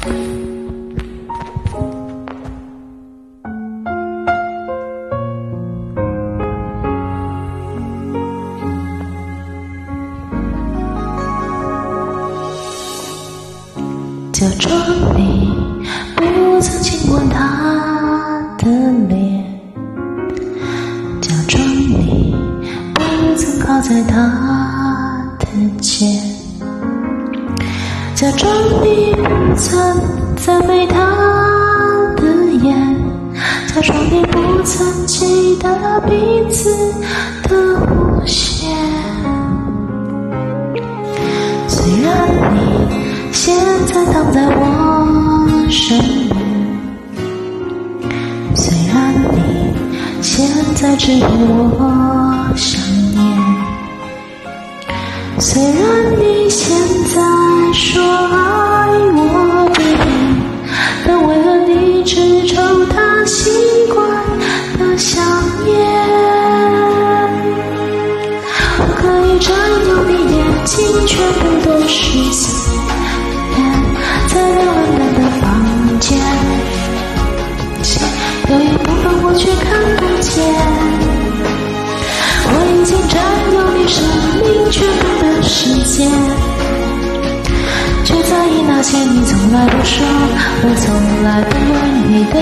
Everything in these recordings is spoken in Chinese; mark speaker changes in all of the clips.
Speaker 1: 假装你不曾亲过他的脸，假装你不曾靠在他的肩，假装你不曾赞美他的眼，假装你不曾记得彼此的无限。虽然你。现在躺在我身边，虽然你现在只对我想念，虽然你现在说爱我不变，但为何你只抽他习惯的香烟？我可以占有你眼睛全部的视线。在那温暖的房间，有一部分我却看不见。我已经占有你生命全部的时间，那些你从来不说，我从来不问你的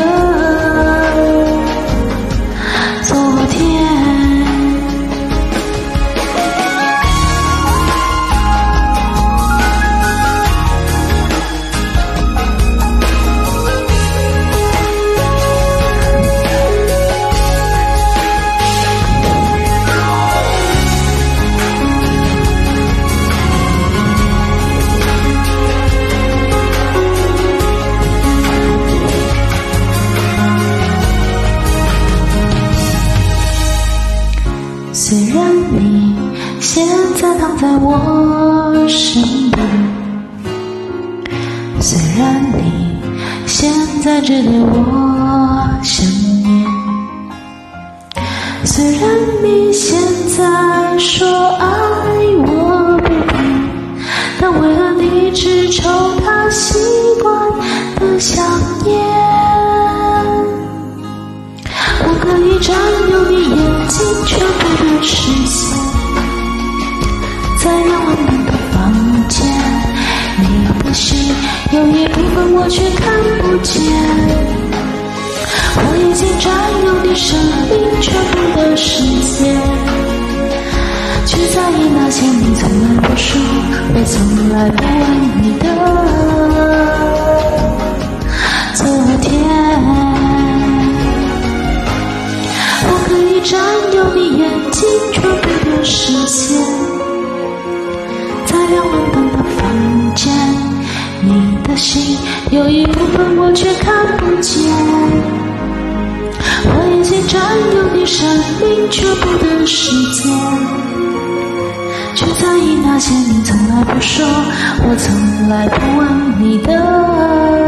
Speaker 1: 在我身边，虽然你现在只对我想念，虽然你现在说爱我不变，但为了你只抽他习惯的香烟？我可以占有你眼睛全部的视线。在那温暖的房间，你的心有一部分我却看不见。我已经占有你生命全部的时间，却在意那些你从来不说，我从来不问你的昨天。我可以占有你眼睛全部的视线。心有一部分我却看不见。我已经占有你生命全部的时间，却在意那些你从来不说，我从来不问你的。